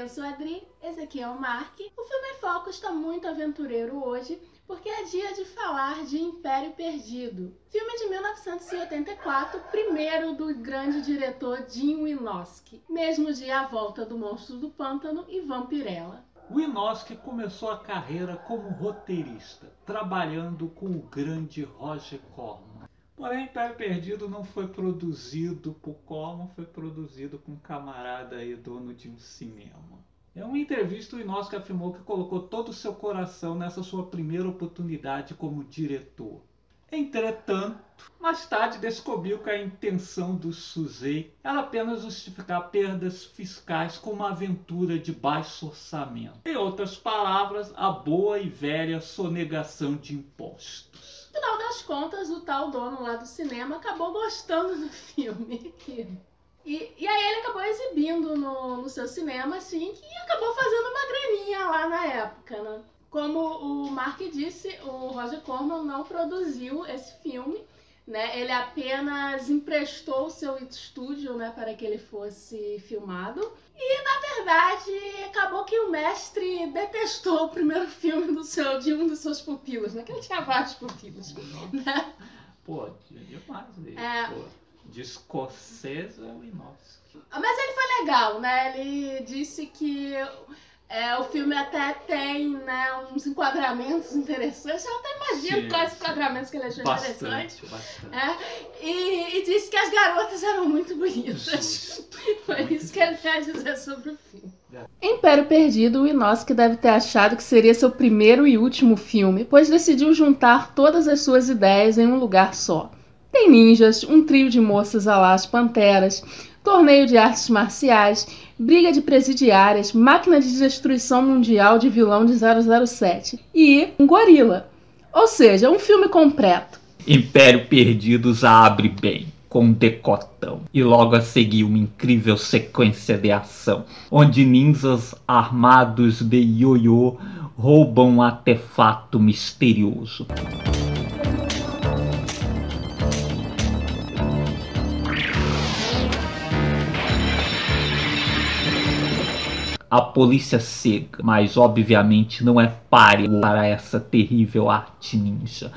Eu sou a Adri, esse aqui é o Mark. O filme em Foco está muito aventureiro hoje, porque é dia de falar de Império Perdido. Filme de 1984, primeiro do grande diretor Jim Wynorski, mesmo de A Volta do Monstro do Pântano e Vampirella. Wynorski começou a carreira como roteirista, trabalhando com o grande Roger Corman. Porém, Império Perdido não foi produzido por Corman, foi produzido com um camarada aí, dono de um cinema. Em uma entrevista, o Wynorski afirmou que colocou todo o seu coração nessa sua primeira oportunidade como diretor. Entretanto, mais tarde descobriu que a intenção do Suzei era apenas justificar perdas fiscais com uma aventura de baixo orçamento. Em outras palavras, a boa e velha sonegação de impostos. No final das contas, o tal dono lá do cinema acabou gostando do filme. E, e aí ele acabou exibindo no, no seu cinema, assim, que acabou fazendo uma graninha lá na época, né? Como o Mark disse, o Roger Corman não produziu esse filme, né? Ele apenas emprestou o seu estúdio, né, para que ele fosse filmado. E na verdade, acabou que o mestre detestou o primeiro filme do seu, de um dos seus pupilos, né? Que ele tinha vários pupilos, né? Pô, demais dele. É. Pô, de escocesa é o. Mas ele foi legal, né? Ele disse que é, o filme até tem né, uns enquadramentos interessantes. Eu até imagino Sim, quais sim. enquadramentos que ele achou interessantes. Bastante, bastante. É, e, e disse que as garotas eram muito bonitas. Foi isso que ele tem a dizer sobre o filme. É. Império Perdido, o Inosuke deve ter achado que seria seu primeiro e último filme, pois decidiu juntar todas as suas ideias em um lugar só. Tem ninjas, um trio de moças a lá as panteras, torneio de artes marciais, briga de presidiárias, máquina de destruição mundial de vilão de 007 e um gorila. Ou seja, um filme completo. Império Perdidos abre bem, com decotão, e logo a seguir uma incrível sequência de ação, onde ninjas armados de ioiô roubam um artefato misterioso. A polícia cega, mas obviamente não é páreo para essa terrível arte ninja.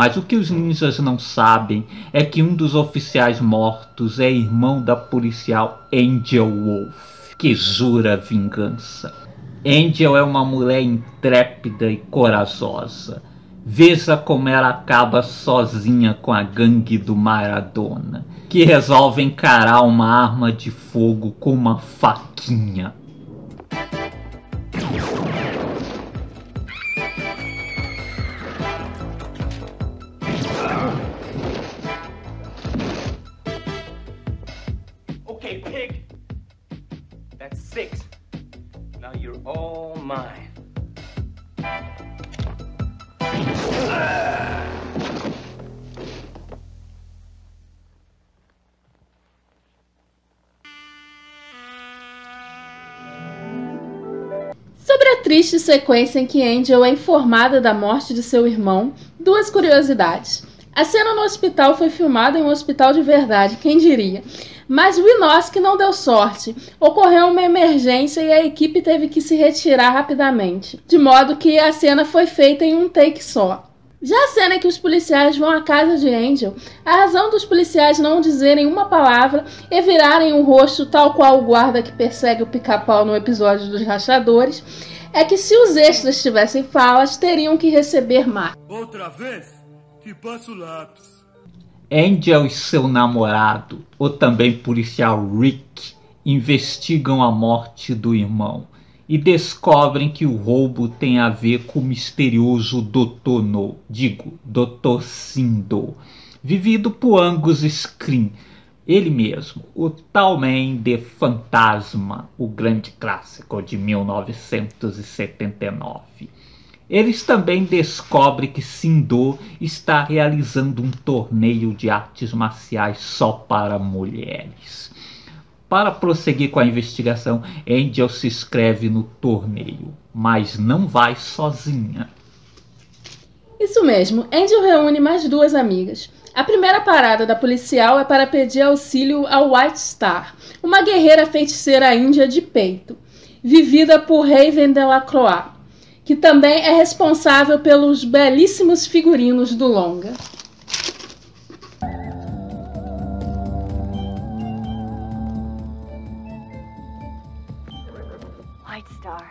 Mas o que os ninjas não sabem é que um dos oficiais mortos é irmão da policial Angel Wolf, que jura vingança. Angel é uma mulher intrépida e corajosa. Veja como ela acaba sozinha com a gangue do Maradona, que resolve encarar uma arma de fogo com uma faquinha. That's six. Now you're all mine. Sobre a triste sequência em que Angel é informada da morte de seu irmão, duas curiosidades. A cena no hospital foi filmada em um hospital de verdade, quem diria? Mas Wynorski não deu sorte. Ocorreu uma emergência e a equipe teve que se retirar rapidamente, de modo que a cena foi feita em um take só. Já a cena que os policiais vão à casa de Angel, a razão dos policiais não dizerem uma palavra e virarem o rosto tal qual o guarda que persegue o pica-pau no episódio dos rachadores, é que se os extras tivessem falas, teriam que receber mais. Outra vez que passa o lápis. Angel e seu namorado, o também policial Rick, investigam a morte do irmão e descobrem que o roubo tem a ver com o misterioso Dr. No, digo, Dr. Sindo, vivido por Angus Screen, Ele mesmo, o Talman de Fantasma, o grande clássico de 1979. Eles também descobrem que Sindô está realizando um torneio de artes marciais só para mulheres. Para prosseguir com a investigação, Angel se inscreve no torneio, mas não vai sozinha. Isso mesmo, Angel reúne mais duas amigas. A primeira parada da policial é para pedir auxílio ao White Star, uma guerreira feiticeira índia de peito, vivida por Raven Delacroix, que também é responsável pelos belíssimos figurinos do longa. White Star.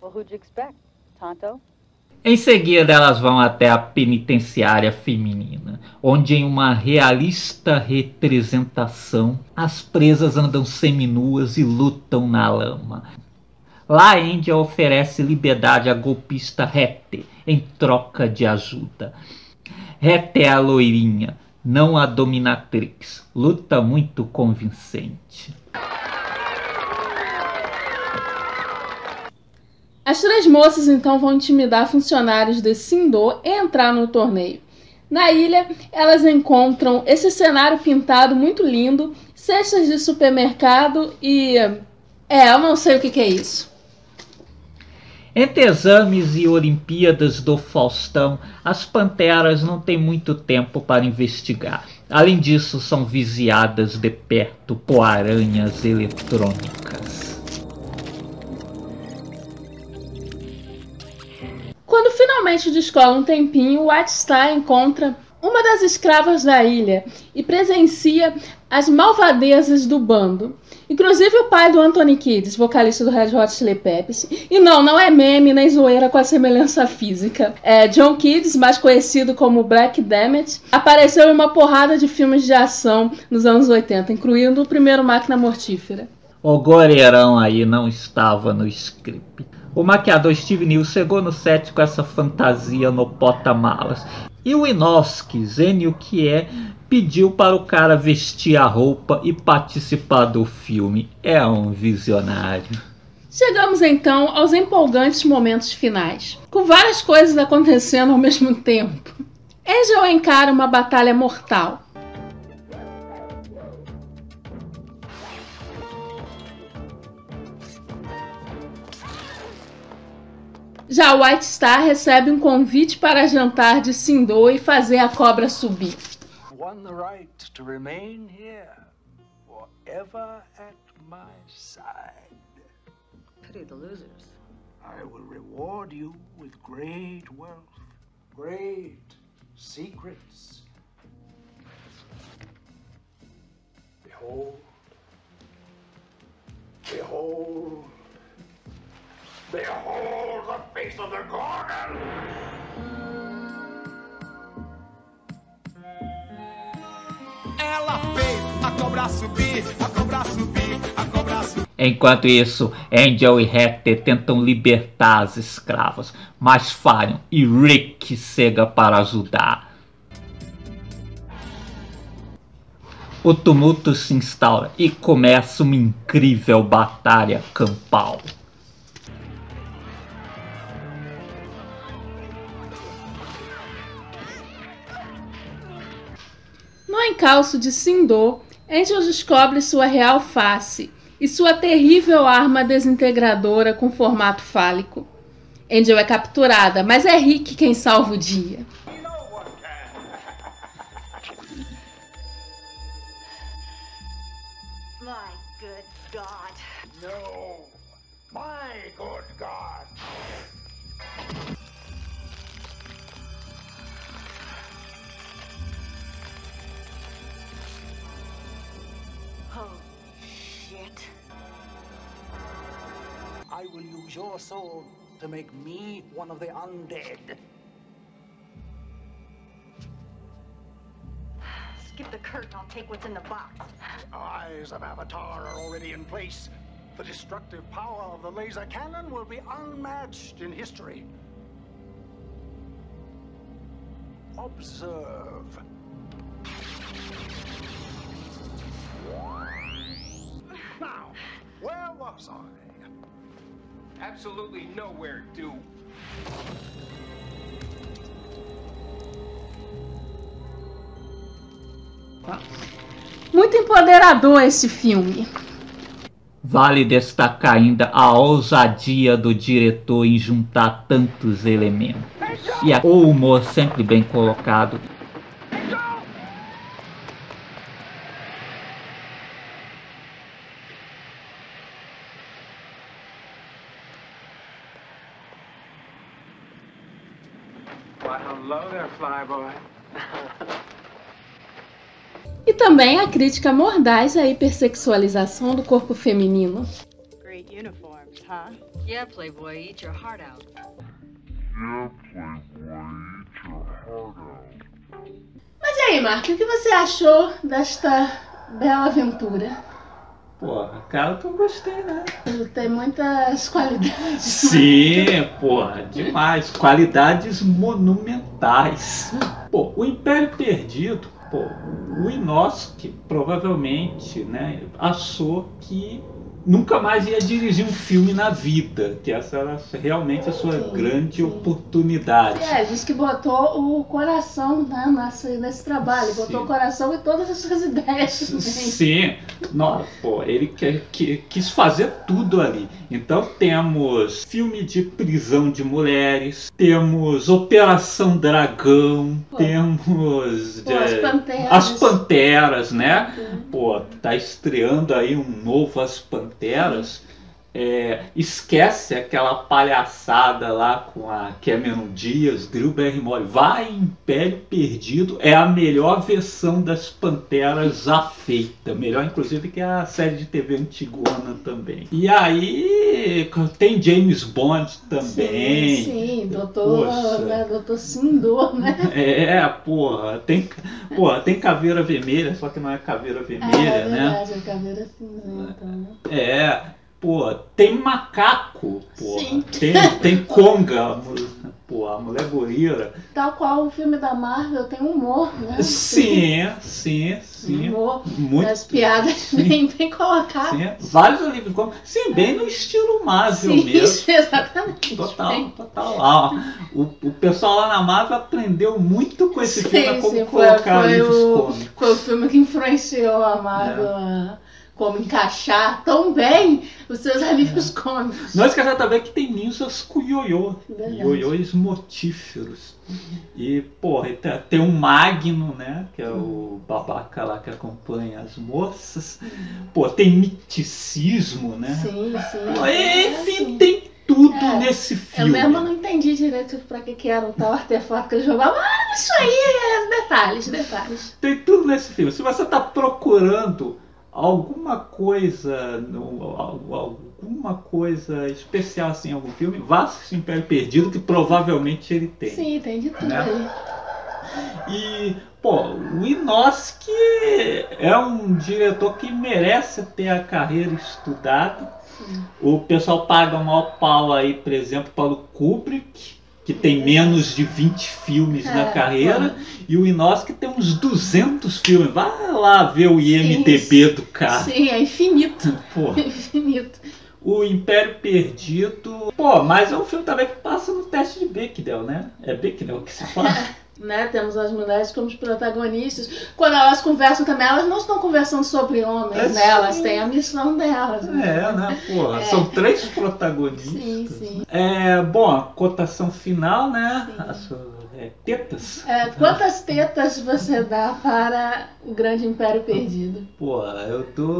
Well, who'd you expect? Tonto? Em seguida, elas vão até a penitenciária feminina, onde, em uma realista representação, as presas andam seminuas e lutam na lama. Lá, Angel oferece liberdade à golpista Rete em troca de ajuda. Rete é a loirinha, não a dominatrix. Luta muito convincente. As três moças então vão intimidar funcionários de Sindô e entrar no torneio. Na ilha, elas encontram esse cenário pintado muito lindo, cestas de supermercado e. É, eu não sei o que, que é isso. Entre exames e Olimpíadas do Faustão, as panteras não têm muito tempo para investigar. Além disso, são vigiadas de perto por aranhas eletrônicas. Quando finalmente descola um tempinho, White Star encontra uma das escravas da ilha e presencia as malvadezas do bando. Inclusive o pai do Anthony Kidd, vocalista do Red Hot Chili Peppers. E não, não é meme nem zoeira com a semelhança física. É, John Kidd, mais conhecido como Black Damage, apareceu em uma porrada de filmes de ação nos anos 80, incluindo o primeiro Máquina Mortífera. O goreirão aí não estava no script. O maquiador Steve News chegou no set com essa fantasia no porta-malas. E o Inoski, gênio que é, pediu para o cara vestir a roupa e participar do filme. É um visionário. Chegamos então aos empolgantes momentos finais, com várias coisas acontecendo ao mesmo tempo. Angel encara uma batalha mortal. Já White Star recebe um convite para jantar de Sindô e fazer a cobra subir. won the right to remain here forever at my side. Pity the losers. I will reward you with great wealth, great secrets. Behold, behold, behold the face of the Gorgon! Ela fez a cobra subir, a cobra subir, a cobra subir. Enquanto isso, Angel e Hector tentam libertar as escravas, mas falham e Rick chega para ajudar. O tumulto se instaura e começa uma incrível batalha campal. Encalço de Sindô, Angel descobre sua real face e sua terrível arma desintegradora com formato fálico. Angel é capturada, mas é Rick quem salva o dia. I will use your soul to make me one of the undead. Skip the curtain, I'll take what's in the box. The Eyes of Avatar are already in place. The destructive power of the laser cannon will be unmatched in history. Observe. Now, where was I? Absolutely nowhere. Muito empoderador esse filme. Vale destacar ainda a ousadia do diretor em juntar tantos elementos. E o humor sempre bem colocado. Why, hello there, flyboy. E também a crítica mordaz à hipersexualização do corpo feminino. Great uniforms, huh? Yeah, Playboy, eat your heart out. Mas e aí, Marco, o que você achou desta bela aventura? Porra, cara, que eu gostei, né? Tem muitas qualidades. Sim, porra, demais. Qualidades monumentais. Pô, o Império Perdido, pô, o Inosuke provavelmente, né, achou que nunca mais ia dirigir um filme na vida, que essa era realmente a sua Sim, grande sim. oportunidade. É, diz que botou o coração né, nesse, nesse trabalho, botou Sim. o coração em todas as suas ideias também. Sim, não, pô, ele que, que- quis fazer tudo ali. Então temos filme de prisão de mulheres, temos Operação Dragão, Pô. temos Pô, as panteras. As Panteras, né? Sim. Pô, tá estreando aí um novo As Panteras. É, esquece aquela palhaçada lá com a Cameron Diaz, Drew Barrymore. Vai em Império Perdido. É a melhor versão das Panteras já feita. Melhor, inclusive, que a série de TV antigona também. E aí tem James Bond também. Sim, sim, doutor, Poxa. né, doutor Sindor, né? É, porra, tem, porra, tem caveira vermelha, só que não é caveira vermelha, é, né? verdade, a caveira cinzenta, né? É, pô, tem macaco, pô, Sim. tem, tem conga, pô, a mulher gorila. Tal qual o filme da Marvel tem humor, né? Sim, sim, sim, Humor, muito. as piadas bem, bem colocadas. Sim, vários alívios cômicos, sim, bem no estilo Marvel Sim, mesmo. exatamente. Total, Bem- total. Ah, ó, o, o pessoal lá na Marvel aprendeu muito com esse Sim, filme a como sim, colocar foi alívios o, cômicos. foi o filme que influenciou a Marvel É. a como encaixar tão bem os seus alívios cômicos. Não esqueça também que tem ninjas com ioiô. Ioiôs mortíferos. E, porra, tem- tem um Magno, né? Que é o babaca lá que acompanha as moças. Pô, tem miticismo, né? Sim, sim. Pô, É, Enfim, sim. tem tudo É, nesse Eu filme. mesmo não entendi direito pra que, que era um tal artefato que ele jogava. Ah, isso aí é detalhes, detalhes. Tem tudo nesse filme. Se você tá procurando alguma coisa, alguma coisa especial assim em algum filme, vá assistir Império Perdido, que provavelmente ele tem. Sim, tem de tudo Né? E, pô, o Inosuke é um diretor que merece ter a carreira estudada. O pessoal paga maior pau aí, por exemplo, para o Kubrick, que tem menos de 20 filmes na É, carreira, e o Inosuke tem uns 200 filmes. Vai lá ver o IMDB do cara. Sim, é infinito. Pô, É infinito. o Império Perdido. Pô, mas é um filme também que passa no teste de Bechdel, né? É Bechdel que se fala. Né? Temos as mulheres como protagonistas. Quando elas conversam também, elas não estão conversando sobre homens, É, né? Elas têm a missão delas. né? É, né? Porra, É. são três protagonistas. Sim, sim. É, bom, a cotação final, né? É, tetas. É, quantas tetas você dá para o Grande Império Perdido? Pô, eu dou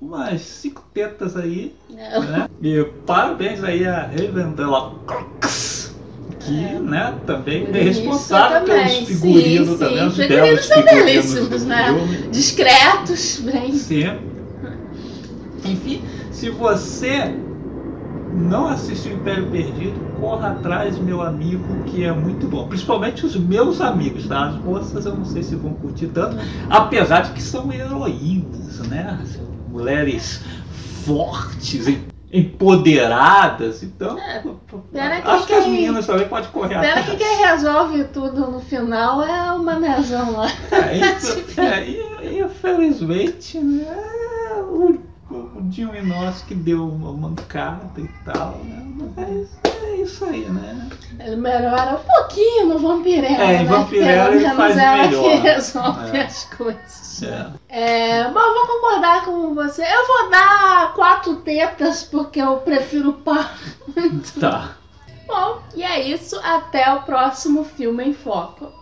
umas cinco tetas aí, né? E parabéns aí a Raven Delacroix, que, né, também é responsável também, pelos figurinos sim, também, sim. os Figurinos são belíssimos, né? Discretos, bem. Sim. Enfim, se você não assistiu Império Perdido, corra atrás, meu amigo, que é muito bom. Principalmente os meus amigos, tá? As moças eu não sei se vão curtir tanto, apesar de que são heroínas, né? Mulheres fortes. Empoderadas, então É, que acho que as meninas também podem correr Pena atrás. que quem resolve tudo no final é o manezão lá. É, isso, é, infelizmente, né, o, o Jim Inossi que deu uma mancada e tal, né? Mas é isso aí, né? Ele melhora um pouquinho no Vampirella. É, em né? Vampirella ele faz ela melhor. que resolve É. as coisas. É. É, bom, concordar com você. Eu vou dar quatro tetas porque eu prefiro par. Tá. Bom, e é isso. Até o próximo filme em foco.